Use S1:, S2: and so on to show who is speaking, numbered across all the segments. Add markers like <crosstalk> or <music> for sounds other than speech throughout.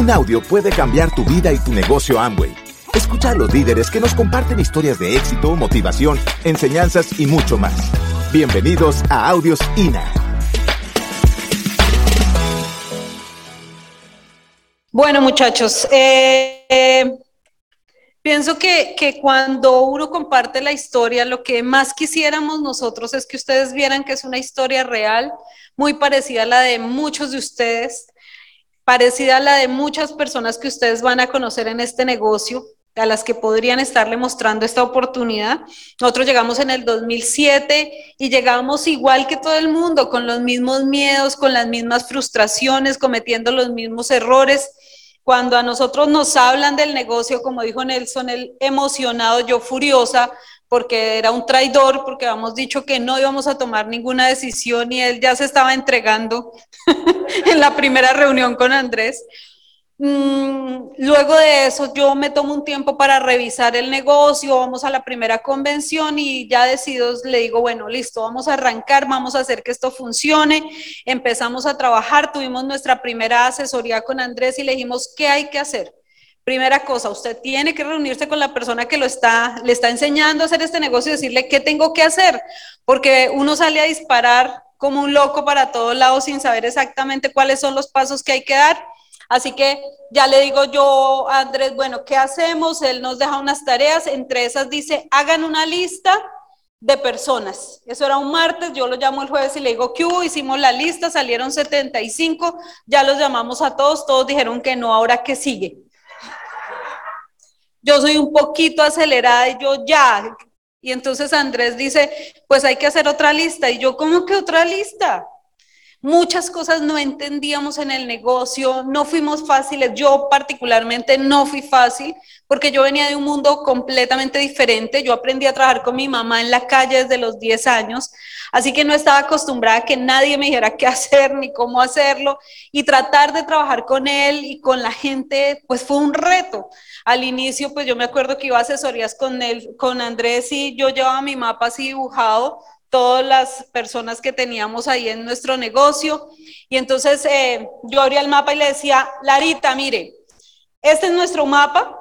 S1: Un audio puede cambiar tu vida y tu negocio Amway. Escucha a los líderes que nos comparten historias de éxito, motivación, enseñanzas y mucho más. Bienvenidos a Audios INA.
S2: Bueno, muchachos, eh, eh, pienso que, que, cuando uno comparte la historia, lo que más quisiéramos nosotros es que ustedes vieran que es una historia real, muy parecida a la de muchos de ustedes, parecida a la de muchas personas que ustedes van a conocer en este negocio, a las que podrían estarle mostrando esta oportunidad. Nosotros llegamos en el 2007 y llegamos igual que todo el mundo, con los mismos miedos, con las mismas frustraciones, cometiendo los mismos errores. Cuando a nosotros nos hablan del negocio, como dijo Nelson, el emocionado, yo furiosa, porque era un traidor, porque habíamos dicho que no íbamos a tomar ninguna decisión y él ya se estaba entregando <laughs> en la primera reunión con Andrés. Mm, luego de eso, yo me tomo un tiempo para revisar el negocio, vamos a la primera convención y ya decido, le digo, bueno, listo, vamos a arrancar, vamos a hacer que esto funcione. Empezamos a trabajar, tuvimos nuestra primera asesoría con Andrés y le dijimos, ¿qué hay que hacer? Primera cosa, usted tiene que reunirse con la persona que lo está, le está enseñando a hacer este negocio y decirle qué tengo que hacer, porque uno sale a disparar como un loco para todos lados sin saber exactamente cuáles son los pasos que hay que dar. Así que ya le digo yo Andrés, bueno, ¿qué hacemos? Él nos deja unas tareas, entre esas dice, hagan una lista de personas. Eso era un martes, yo lo llamo el jueves y le digo, ¿qué hubo? Hicimos la lista, salieron 75, ya los llamamos a todos, todos dijeron que no, ahora qué sigue yo soy un poquito acelerada y yo ya. Y entonces Andrés dice, pues hay que hacer otra lista. Y yo, ¿cómo que otra lista? Muchas cosas no entendíamos en el negocio, no fuimos fáciles, yo particularmente no fui fácil porque yo venía de un mundo completamente diferente, yo aprendí a trabajar con mi mamá en la calle desde los 10 años, así que no estaba acostumbrada a que nadie me dijera qué <laughs> hacer ni cómo hacerlo. Y tratar de trabajar con él y con la gente, pues fue un reto. Al inicio, pues yo me acuerdo que iba a asesorías con él, con Andrés y yo llevaba mi mapa así dibujado todas las personas que teníamos ahí en nuestro negocio. Y entonces eh, yo abría el mapa y le decía, Larita, mire, este es nuestro mapa.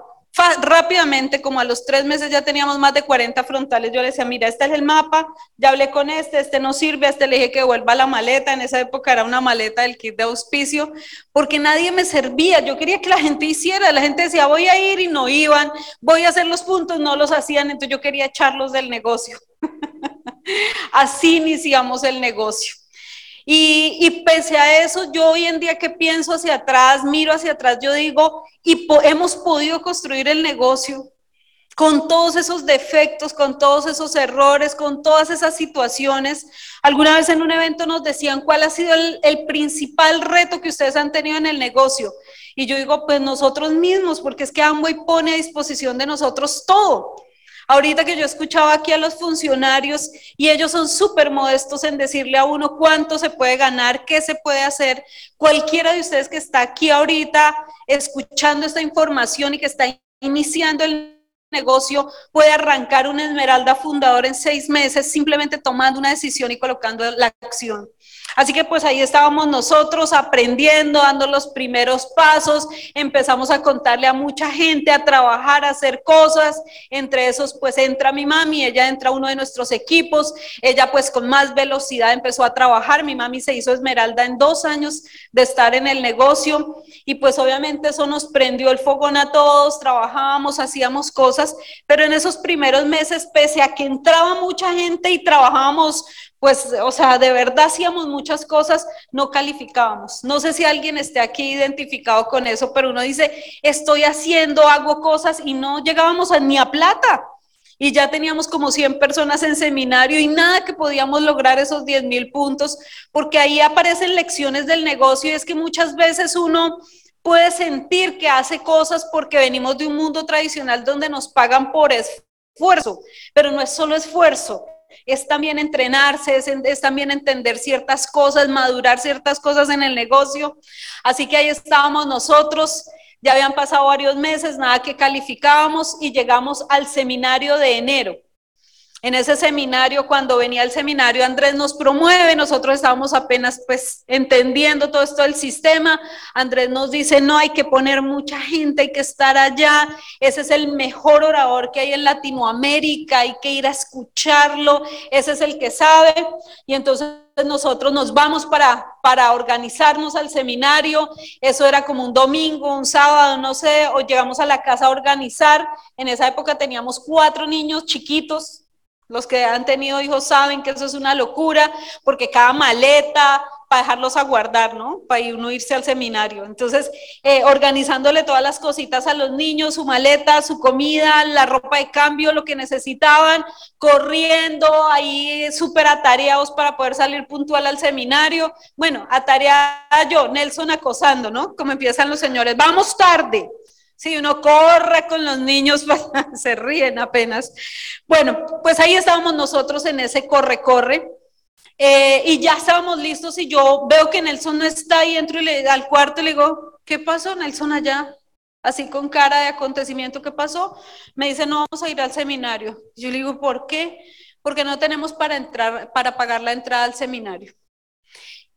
S2: rápidamente, como a los tres meses ya teníamos más de 40 frontales, yo le decía, mira, este es el mapa, ya hablé con este, este no sirve, este le dije que vuelva la maleta, en esa época era una maleta del kit de auspicio, porque nadie me servía, yo quería que la gente hiciera, la gente decía, voy a ir y no iban, voy a hacer los puntos, no los hacían, entonces yo quería echarlos del negocio. <laughs> Así iniciamos el negocio. Y, pese a eso, yo hoy en día que pienso hacia atrás, miro hacia atrás, yo digo, y hemos podido construir el negocio con todos esos defectos, con todos esos errores, con todas esas situaciones. Alguna vez en un evento nos decían cuál ha sido el, el principal reto que ustedes han tenido en el negocio. Y yo digo, pues nosotros mismos, porque es que Amway pone a disposición de nosotros todo. Ahorita que yo escuchaba aquí a los funcionarios y ellos son súper modestos en decirle a uno cuánto se puede ganar, qué se puede hacer. Cualquiera de ustedes que está aquí ahorita escuchando esta información y que está iniciando el negocio puede arrancar una esmeralda fundador en seis meses simplemente tomando una decisión y colocando la acción. Así que pues ahí estábamos nosotros aprendiendo, dando los primeros pasos, empezamos a contarle a mucha gente, a trabajar, a hacer cosas. Entre esos pues entra mi mami, ella entra a uno de nuestros equipos, ella pues con más velocidad empezó a trabajar, mi mami se hizo esmeralda en dos años de estar en el negocio. Y pues obviamente eso nos prendió el fogón a todos, trabajábamos, hacíamos cosas, pero en esos primeros meses, pese a que entraba mucha gente y trabajábamos pues, o sea, de verdad hacíamos muchas cosas, no calificábamos. No sé si alguien esté aquí identificado con eso, pero uno dice, estoy haciendo, hago cosas y no llegábamos a, ni a plata. Y ya teníamos como 100 personas en seminario y nada que podíamos lograr esos 10 mil puntos, porque ahí aparecen lecciones del negocio y es que muchas veces uno puede sentir que hace cosas porque venimos de un mundo tradicional donde nos pagan por esfuerzo, pero no es solo esfuerzo, es también entrenarse, es, también entender ciertas cosas, madurar ciertas cosas en el negocio. Así que ahí estábamos nosotros, ya habían pasado varios meses, nada que calificábamos y llegamos al seminario de enero. En ese seminario, cuando venía el seminario, Andrés nos promueve, nosotros estábamos apenas pues entendiendo todo esto del sistema, Andrés nos dice, no, hay que poner mucha gente, hay que estar allá, ese es el mejor orador que hay en Latinoamérica, hay que ir a escucharlo, ese es el que sabe, y entonces nosotros nos vamos para, para organizarnos al seminario, eso era como un domingo, un sábado, no sé, o llegamos a la casa a organizar, en esa época teníamos cuatro niños chiquitos, los que han tenido hijos saben que eso es una locura, porque cada maleta, para dejarlos a guardar, ¿no? Para uno irse al seminario. Entonces, eh, organizándole todas las cositas a los niños, su maleta, su comida, la ropa de cambio, lo que necesitaban, corriendo ahí súper atareados para poder salir puntual al seminario. Bueno, atareada yo, Nelson acosando, ¿no? Como empiezan los señores, vamos tarde. Si uno corre con los niños, <laughs> se ríen apenas. Bueno, pues ahí estábamos nosotros en ese corre-corre. Eh, y ya estábamos listos y yo veo que Nelson no está ahí, entro y le, al cuarto y le digo, ¿qué pasó Nelson allá? Así con cara de acontecimiento, ¿qué pasó? Me dice, no vamos a ir al seminario. Yo le digo, ¿por qué? Porque no tenemos para entrar, para pagar la entrada al seminario.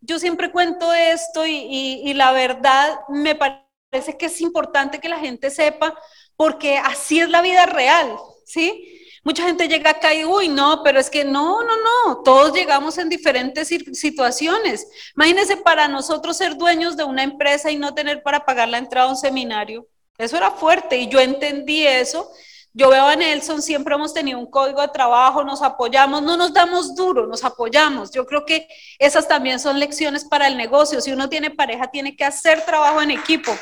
S2: Yo siempre cuento esto y, y la verdad me parece parece que es importante que la gente sepa, porque así es la vida real, ¿sí? Mucha gente llega acá y, uy, no, pero es que no, no, no, todos llegamos en diferentes situaciones. Imagínense para nosotros ser dueños de una empresa y no tener para pagar la entrada a un seminario. Eso era fuerte y yo entendí eso. Yo veo a Nelson, siempre hemos tenido un código de trabajo, nos apoyamos, no nos damos duro, nos apoyamos. Yo creo que esas también son lecciones para el negocio. Si uno tiene pareja, tiene que hacer trabajo en equipo.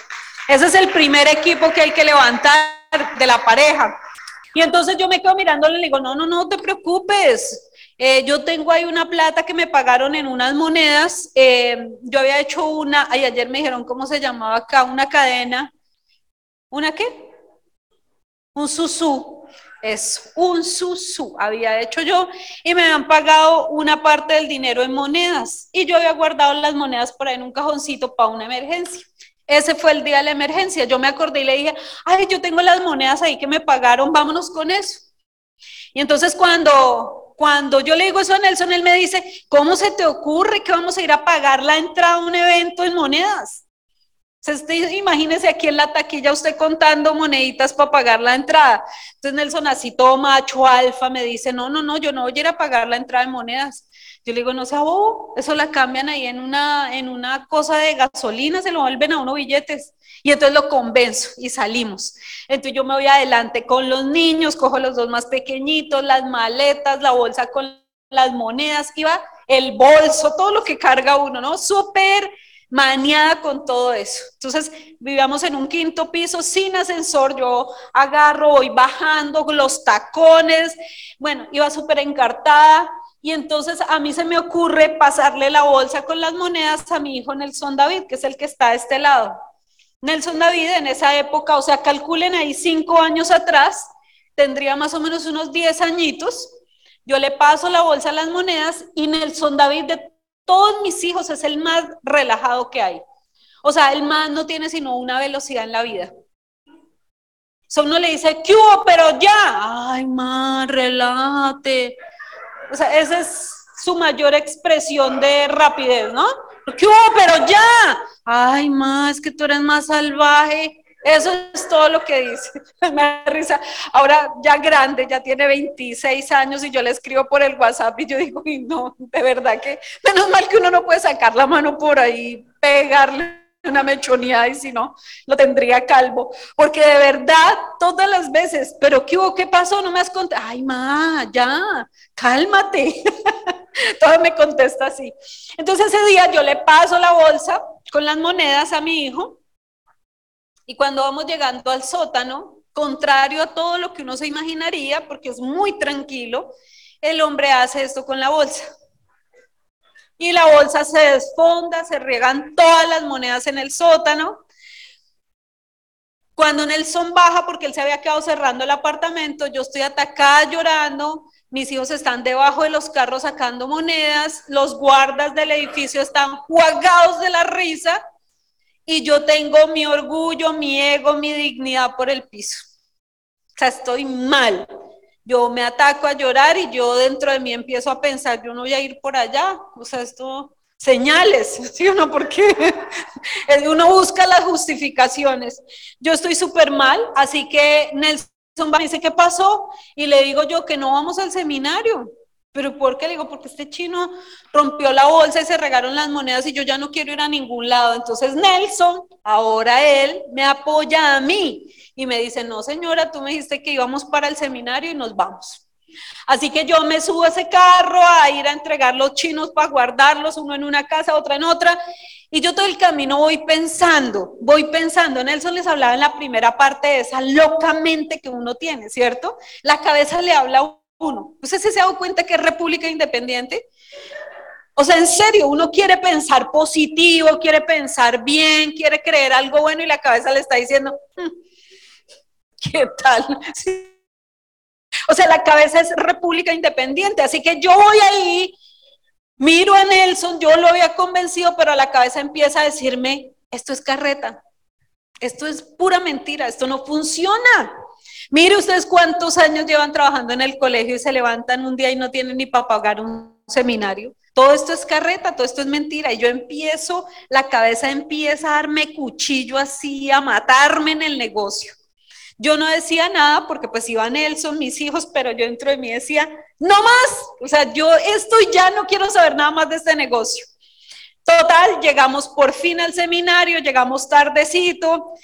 S2: Ese es el primer equipo que hay que levantar de la pareja. Y entonces yo me quedo mirándole y le digo, no, no, no te preocupes. Eh, yo tengo ahí una plata que me pagaron en unas monedas. Eh, yo había hecho una, ay, ayer me dijeron cómo se llamaba acá, una cadena. ¿Una qué? Un susú, es un susú, había hecho yo y me habían pagado una parte del dinero en monedas y yo había guardado las monedas por ahí en un cajoncito para una emergencia. Ese fue el día de la emergencia. Yo me acordé y le dije, ay, yo tengo las monedas ahí que me pagaron, vámonos con eso. Y entonces cuando, cuando yo le digo eso a Nelson, él me dice, ¿cómo se te ocurre que vamos a ir a pagar la entrada a un evento en monedas? Imagínese aquí en la taquilla usted contando moneditas para pagar la entrada. Entonces Nelson, así todo macho alfa, me dice, no, no, no, yo no voy a ir a pagar la entrada de monedas. Yo le digo, no sea bobo, eso la cambian ahí en una, en una cosa de gasolina, se lo vuelven a uno billetes. Y entonces lo convenzo y salimos. Entonces yo me voy adelante con los niños, cojo los dos más pequeñitos, las maletas, la bolsa con las monedas, iba el bolso, todo lo que carga uno, ¿no? Súper maniada con todo eso. Entonces, vivíamos en un quinto piso sin ascensor, yo agarro, voy bajando los tacones, bueno, iba súper encartada. Y entonces a mí se me ocurre pasarle la bolsa con las monedas a mi hijo Nelson David, que es el que está de este lado. Nelson David en esa época, o sea, calculen ahí cinco años atrás, tendría más o menos unos diez añitos. Yo le paso la bolsa a las monedas y Nelson David de todos mis hijos es el más relajado que hay. O sea, el más no tiene sino una velocidad en la vida. So uno le dice, ¿qué hubo? Pero ya. Ay, más, relájate. O sea, esa es su mayor expresión de rapidez, ¿no? ¿Qué hubo? Pero ya. Ay, más, es que tú eres más salvaje. Eso es todo lo que dice. <laughs> Me da risa. Ahora ya grande, ya tiene 26 años y yo le escribo por el WhatsApp y yo digo, y no, de verdad que menos mal que uno no puede sacar la mano por ahí, pegarle una mechoneada y si no, lo tendría calvo. Porque de verdad, todas las veces, pero ¿qué hubo? ¿Qué pasó? No me has contado. Ay, ma, ya, cálmate. <laughs> Todo me contesta así. Entonces ese día yo le paso la bolsa con las monedas a mi hijo y cuando vamos llegando al sótano, contrario a todo lo que uno se imaginaría, porque es muy tranquilo, el hombre hace esto con la bolsa. Y la bolsa se desfonda, se riegan todas las monedas en el sótano. Cuando Nelson baja, porque él se había quedado cerrando el apartamento, yo estoy atacada llorando, mis hijos están debajo de los carros sacando monedas, los guardas del edificio están jugados de la risa y yo tengo mi orgullo, mi ego, mi dignidad por el piso. O sea, estoy mal. yo me ataco a llorar y yo dentro de mí empiezo a pensar, yo no voy a ir por allá, o sea, esto, señales, <laughs> ¿sí o no? Porque <laughs> uno busca las justificaciones. Yo estoy súper mal, así que Nelson me dice, ¿qué pasó? Y le digo yo que no vamos al seminario. ¿Pero por qué? Digo, porque este chino rompió la bolsa y se regaron las monedas y yo ya no quiero ir a ningún lado. Entonces Nelson, ahora él, me apoya a mí y me dice, no señora, tú me dijiste que íbamos para el seminario y nos vamos. Así que yo me subo a ese carro a ir a entregar los chinos para guardarlos, uno en una casa, otra en otra. Y yo todo el camino voy pensando, voy pensando. Nelson les hablaba en la primera parte de esa locamente que uno tiene, ¿cierto? La cabeza le habla uno. ¿Usted se ha dado cuenta que es República Independiente? O sea, en serio, uno quiere pensar positivo, quiere pensar bien, quiere creer algo bueno y la cabeza le está diciendo, hmm, ¿qué tal? <laughs> O sea, la cabeza es República Independiente, así que yo voy ahí, miro a Nelson, yo lo había convencido, pero la cabeza empieza a decirme, esto es carreta, esto es pura mentira, esto no funciona. Mire ustedes cuántos años llevan trabajando en el colegio y se levantan un día y no tienen ni para pagar un seminario. Todo esto es carreta, todo esto es mentira. Y yo empiezo, la cabeza empieza a darme cuchillo así, a matarme en el negocio. Yo no decía nada porque pues iba Nelson, mis hijos, pero yo dentro de mí decía, no más. O sea, yo estoy ya no quiero saber nada más de este negocio. Total, llegamos por fin al seminario, llegamos tardecito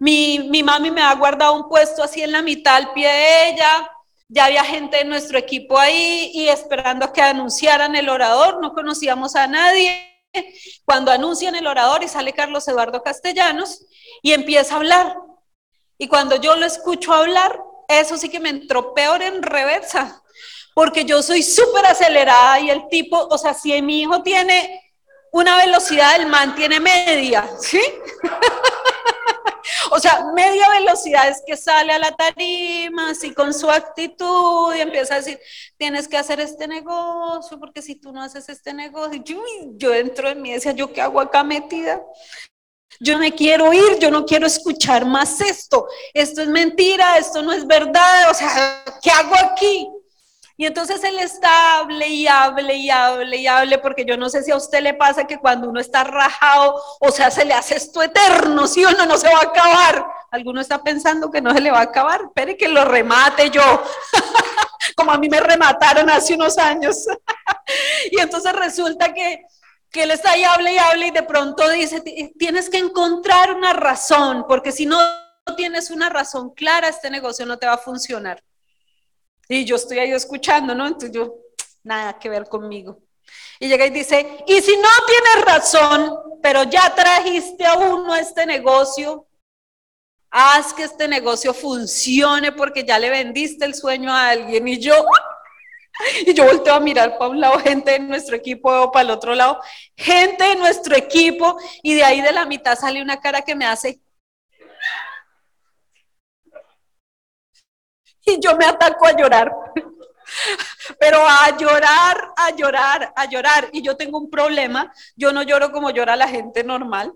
S2: mi, mi mami me ha guardado un puesto así en la mitad al pie de ella. Ya había gente de nuestro equipo ahí y esperando que anunciaran el orador. No conocíamos a nadie. Cuando anuncian el orador y sale Carlos Eduardo Castellanos y empieza a hablar. Y cuando yo lo escucho hablar, eso sí que me entró peor en reversa, porque yo soy súper acelerada y el tipo, o sea, si mi hijo tiene una velocidad, el man tiene media, ¿sí? <laughs> <laughs> O sea, media velocidad es que sale a la tarima, así con su actitud y empieza a decir, tienes que hacer este negocio, porque si tú no haces este negocio, yo, yo dentro de mí decía, ¿yo qué hago acá metida? Yo me quiero ir, yo no quiero escuchar más esto. Esto es mentira, esto no es verdad. O sea, ¿qué hago aquí? Y entonces él está, hable y hable y hable y hable, porque yo no sé si a usted le pasa que cuando uno está rajado, o sea, se le hace esto eterno, ¿sí o no? No se va a acabar. Alguno está pensando que no se le va a acabar, espere que lo remate yo, <laughs> como a mí me remataron hace unos años. <laughs> y entonces resulta que, que él está ahí, hable y hable, y de pronto dice, tienes que encontrar una razón, porque si no tienes una razón clara, este negocio no te va a funcionar. Y yo estoy ahí escuchando, ¿no? Entonces yo, nada que ver conmigo. Y llega y dice, y si no tienes razón, pero ya trajiste a uno este negocio, haz que este negocio funcione porque ya le vendiste el sueño a alguien. Y yo, <laughs> y yo volteo a mirar para un lado gente de nuestro equipo o para el otro lado, gente de nuestro equipo, y de ahí de la mitad sale una cara que me hace, y yo me ataco a llorar. Pero a llorar, a llorar, a llorar. Y yo tengo un problema, yo no lloro como llora la gente normal.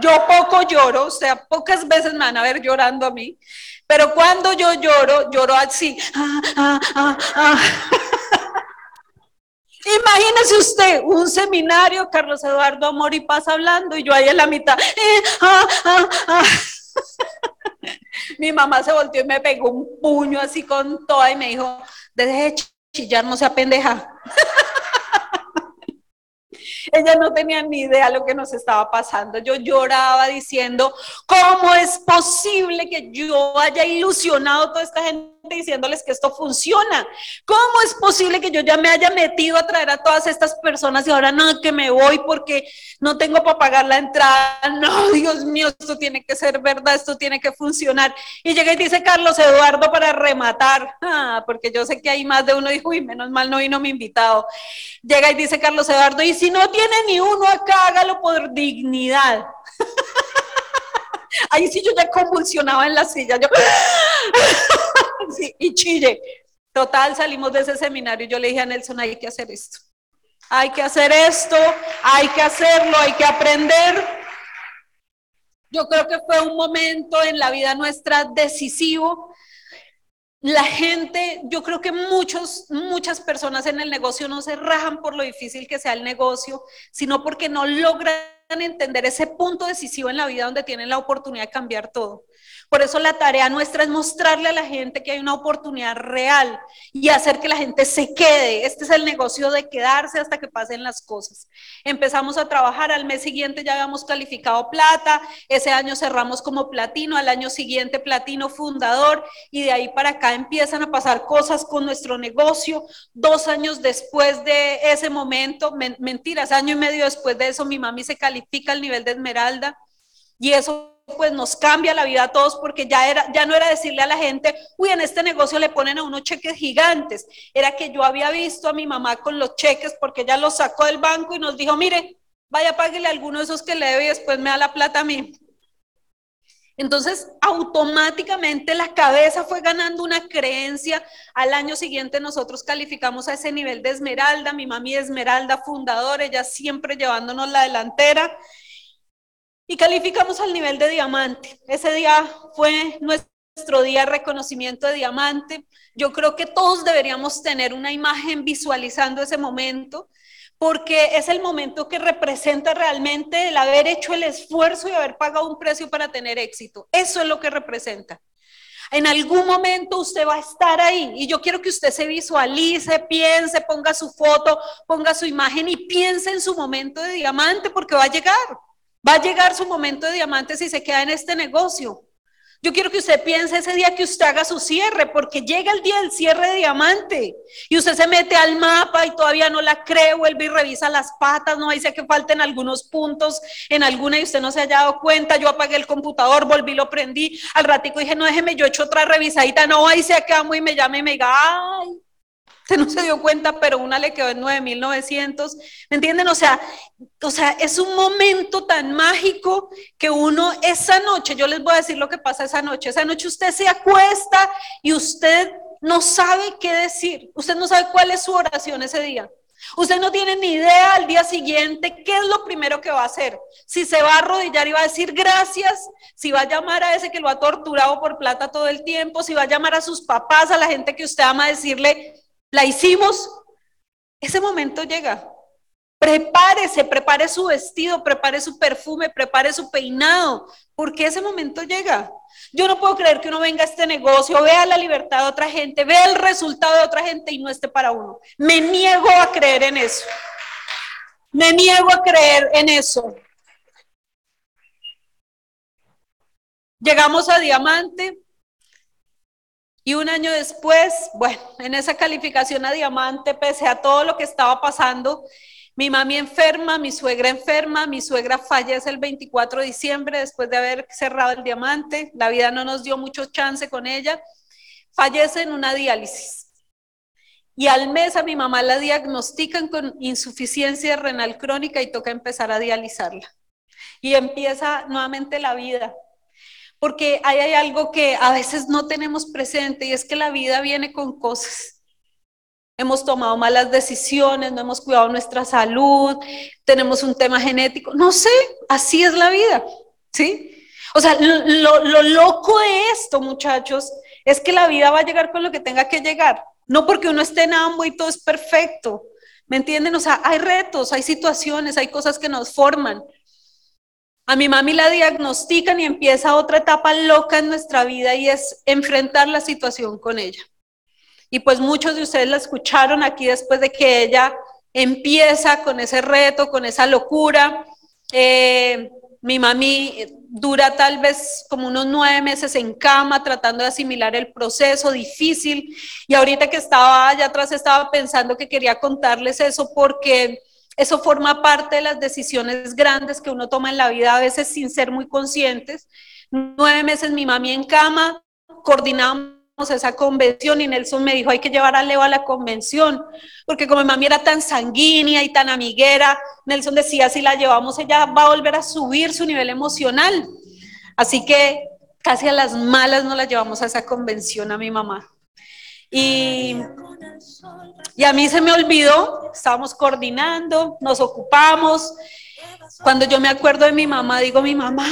S2: Yo poco lloro, o sea, pocas veces me van a ver llorando a mí, pero cuando yo lloro, lloro así. Ah, ah, ah, Imagínese usted un seminario, Carlos Eduardo Amor y Paz hablando y yo ahí en la mitad. Eh, Mi mamá se volteó y me pegó un puño así con toda y me dijo, deje de chillar, no sea pendeja. <laughs> Ella no tenía ni idea lo que nos estaba pasando. Yo lloraba diciendo, ¿cómo es posible que yo haya ilusionado a toda esta gente diciéndoles que esto funciona? ¿Cómo es posible que yo ya me haya metido a traer a todas estas personas y ahora no, que me voy porque no tengo para pagar la entrada? <laughs> No, Dios mío, esto tiene que ser verdad, esto tiene que funcionar. Y llega y dice Carlos Eduardo para rematar, <laughs> ah, porque yo sé que hay más de uno, dijo, uy, menos mal no vino mi invitado. Llega y dice Carlos Eduardo, y si no tiene ni uno acá, hágalo por dignidad. <laughs> Ahí sí yo ya convulsionaba en la silla, yo, y chille. Total, salimos de ese seminario y yo le dije a Nelson, hay que hacer esto. Hay que hacer esto, hay que hacerlo, hay que aprender. Yo creo que fue un momento en la vida nuestra decisivo la gente, yo creo que muchos, muchas personas en el negocio no se rajan por lo difícil que sea el negocio, sino porque no logran entender ese punto decisivo en la vida donde tienen la oportunidad de cambiar todo. Por eso la tarea nuestra es mostrarle a la gente que hay una oportunidad real y hacer que la gente se quede. Este es el negocio de quedarse hasta que pasen las cosas. Empezamos a trabajar, al mes siguiente ya habíamos calificado plata, ese año cerramos como platino, al año siguiente platino fundador y de ahí para acá empiezan a pasar cosas con nuestro negocio. Dos años después de ese momento, mentiras, año y medio después de eso, mi mami se califica al nivel de esmeralda y eso pues nos cambia la vida a todos porque ya, era, ya no era decirle a la gente, uy, en este negocio le ponen a unos cheques gigantes, era que yo había visto a mi mamá con los cheques porque ella los sacó del banco y nos dijo, mire, vaya, páguele alguno de esos que le debe y después me da la plata a mí. Entonces, automáticamente la cabeza fue ganando una creencia. Al año siguiente nosotros calificamos a ese nivel de esmeralda, mi mami esmeralda fundadora, ella siempre llevándonos la delantera y calificamos al nivel de diamante. Ese día fue nuestro día de reconocimiento de diamante. Yo creo que todos deberíamos tener una imagen visualizando ese momento, porque es el momento que representa realmente el haber hecho el esfuerzo y haber pagado un precio para tener éxito. Eso es lo que representa. En algún momento usted va a estar ahí y yo quiero que usted se visualice, piense, ponga su foto, ponga su imagen y piense en su momento de diamante porque va a llegar. Va a llegar su momento de diamante si se queda en este negocio. Yo quiero que usted piense ese día que usted haga su cierre, porque llega el día del cierre de diamante y usted se mete al mapa y todavía no la cree, vuelve y revisa las patas, no dice que falten algunos puntos en alguna y usted no se haya dado cuenta. Yo apagué el computador, volví, lo prendí. Al ratico dije, no déjeme, yo he hecho otra revisadita, no, ahí se acabó y me llame y me diga, ay, Usted <laughs> no se dio cuenta, pero una le quedó en 9.900. ¿Me entienden? O sea, o sea, es un momento tan mágico que uno esa noche, yo les voy a decir lo que pasa esa noche. Esa noche usted se acuesta y usted no sabe qué decir. Usted no sabe cuál es su oración ese día. Usted no tiene ni idea al día siguiente qué es lo primero que va a hacer. Si se va a arrodillar y va a decir gracias, si va a llamar a ese que lo ha torturado por plata todo el tiempo, si va a llamar a sus papás, a la gente que usted ama, decirle la hicimos, ese momento llega. Prepárese, prepare su vestido, prepare su perfume, prepare su peinado, porque ese momento llega. Yo no puedo creer que uno venga a este negocio, vea la libertad de otra gente, vea el resultado de otra gente y no esté para uno. Me niego a creer en eso. Me niego a creer en eso. Llegamos a Diamante, y un año después, bueno, en esa calificación a diamante, pese a todo lo que estaba pasando, mi mami enferma, mi suegra enferma, mi suegra fallece el 24 de diciembre después de haber cerrado el diamante, la vida no nos dio mucho chance con ella, fallece en una diálisis. Y al mes a mi mamá la diagnostican con insuficiencia renal crónica y toca empezar a dializarla. Y empieza nuevamente la vida porque ahí hay algo que a veces no tenemos presente y es que la vida viene con cosas. Hemos tomado malas decisiones, no hemos cuidado nuestra salud, tenemos un tema genético, no sé, así es la vida, ¿sí? O sea, lo, lo loco de esto, muchachos, es que la vida va a llegar con lo que tenga que llegar, no porque uno esté en ambos y todo es perfecto, ¿me entienden? O sea, hay retos, hay situaciones, hay cosas que nos forman, a mi mami la diagnostican y empieza otra etapa loca en nuestra vida y es enfrentar la situación con ella. Y pues muchos de ustedes la escucharon aquí después de que ella empieza con ese reto, con esa locura. Eh, mi mami dura tal vez como unos nueve meses en cama tratando de asimilar el proceso difícil. Y ahorita que estaba allá atrás estaba pensando que quería contarles eso porque eso forma parte de las decisiones grandes que uno toma en la vida, a veces sin ser muy conscientes. Nueve meses mi mami en cama, coordinamos esa convención y Nelson me dijo, hay que llevar a Leo a la convención, porque como mi mami era tan sanguínea y tan amiguera, Nelson decía, si la llevamos, ella va a volver a subir su nivel emocional. Así que casi a las malas no la llevamos a esa convención a mi mamá. Y, y a mí se me olvidó, estábamos coordinando, nos ocupamos. Cuando yo me acuerdo de mi mamá, digo, mi mamá,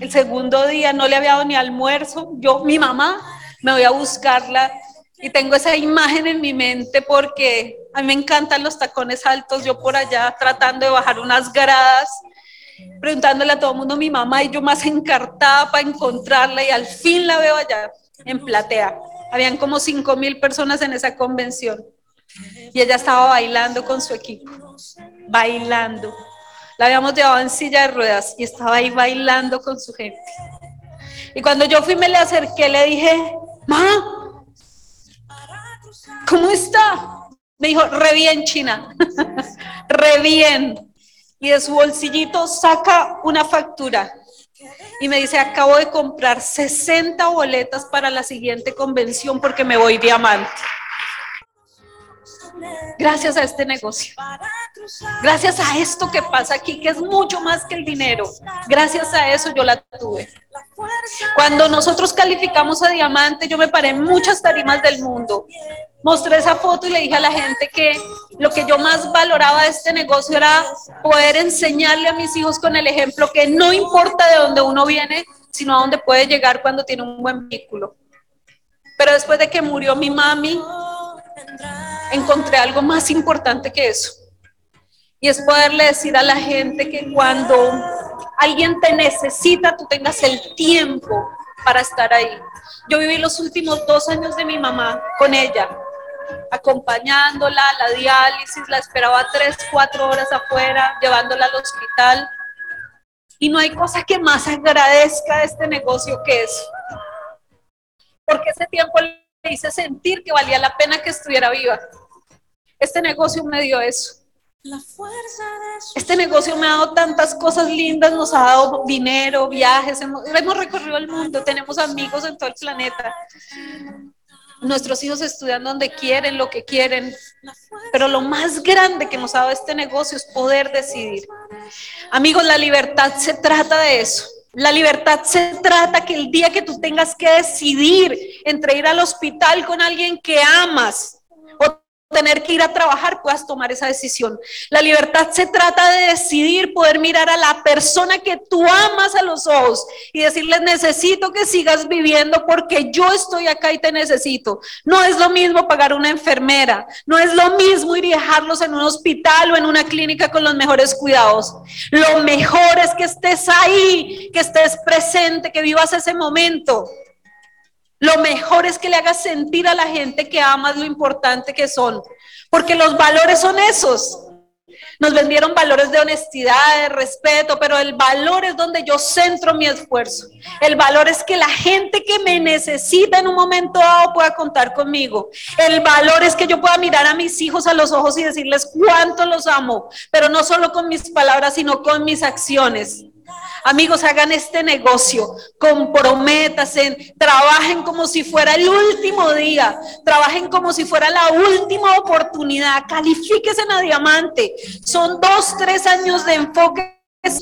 S2: el segundo día no le había dado ni almuerzo. Yo, mi mamá, me voy a buscarla y tengo esa imagen en mi mente porque a mí me encantan los tacones altos, yo por allá tratando de bajar unas gradas, preguntándole a todo el mundo mi mamá y yo más encartada para encontrarla y al fin la veo allá en platea. Habían como cinco mil personas en esa convención y ella estaba bailando con su equipo, bailando. La habíamos llevado en silla de ruedas y estaba ahí bailando con su gente. Y cuando yo fui me le acerqué, le dije, ma, ¿cómo está? Me dijo, re bien, China, <laughs> re bien. Y de su bolsillito saca una factura y me dice, acabo de comprar 60 boletas para la siguiente convención porque me voy diamante. Gracias a este negocio. Gracias a esto que pasa aquí, que es mucho más que el dinero. Gracias a eso yo la tuve. Cuando nosotros calificamos a diamante, yo me paré en muchas tarimas del mundo mostré esa foto y le dije a la gente que lo que yo más valoraba de este negocio era poder enseñarle a mis hijos con el ejemplo que no importa de dónde uno viene, sino a dónde puede llegar cuando tiene un buen vehículo. Pero después de que murió mi mami, encontré algo más importante que eso. Y es poderle decir a la gente que cuando alguien te necesita, tú tengas el tiempo para estar ahí. Yo viví los últimos dos años de mi mamá con ella acompañándola a la diálisis, la esperaba tres, cuatro horas afuera, llevándola al hospital. Y no hay cosa que más agradezca de este negocio que eso. Porque ese tiempo le hice sentir que valía la pena que estuviera viva. Este negocio me dio eso. Este negocio me ha dado tantas cosas lindas, nos ha dado dinero, viajes, hemos, hemos recorrido el mundo, tenemos amigos en todo el planeta nuestros hijos estudian donde quieren, lo que quieren, pero lo más grande que nos ha dado este negocio es poder decidir. Amigos, la libertad se trata de eso. La libertad se trata que el día que tú tengas que decidir entre ir al hospital con alguien que amas tener que ir a trabajar, puedas tomar esa decisión. La libertad se trata de decidir poder mirar a la persona que tú amas a los ojos y decirles, necesito que sigas viviendo porque yo estoy acá y te necesito. No es lo mismo pagar una enfermera, no es lo mismo ir y dejarlos en un hospital o en una clínica con los mejores cuidados. Lo mejor es que estés ahí, que estés presente, que vivas ese momento. Lo mejor es que le hagas sentir a la gente que amas lo importante que son, porque los valores son esos. Nos vendieron valores de honestidad, de respeto, pero el valor es donde yo centro mi esfuerzo. El valor es que la gente que me necesita en un momento dado pueda contar conmigo. El valor es que yo pueda mirar a mis hijos a los ojos y decirles cuánto los amo, pero no solo con mis palabras, sino con mis acciones. Amigos, hagan este negocio, comprométanse, trabajen como si fuera el último día, trabajen como si fuera la última oportunidad, califíquense a diamante. Son dos, tres años de enfoque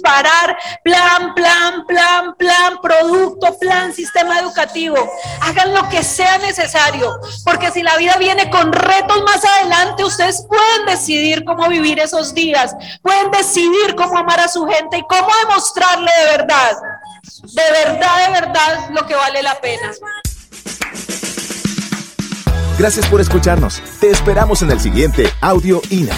S2: parar, plan, plan, plan, plan, producto, plan, sistema educativo. Hagan lo que sea necesario, porque si la vida viene con retos más adelante, ustedes pueden decidir cómo vivir esos días, pueden decidir cómo amar a su gente y cómo demostrarle de verdad, de verdad, de verdad, lo que vale la pena.
S1: Gracias por escucharnos. Te esperamos en el siguiente Audio INA.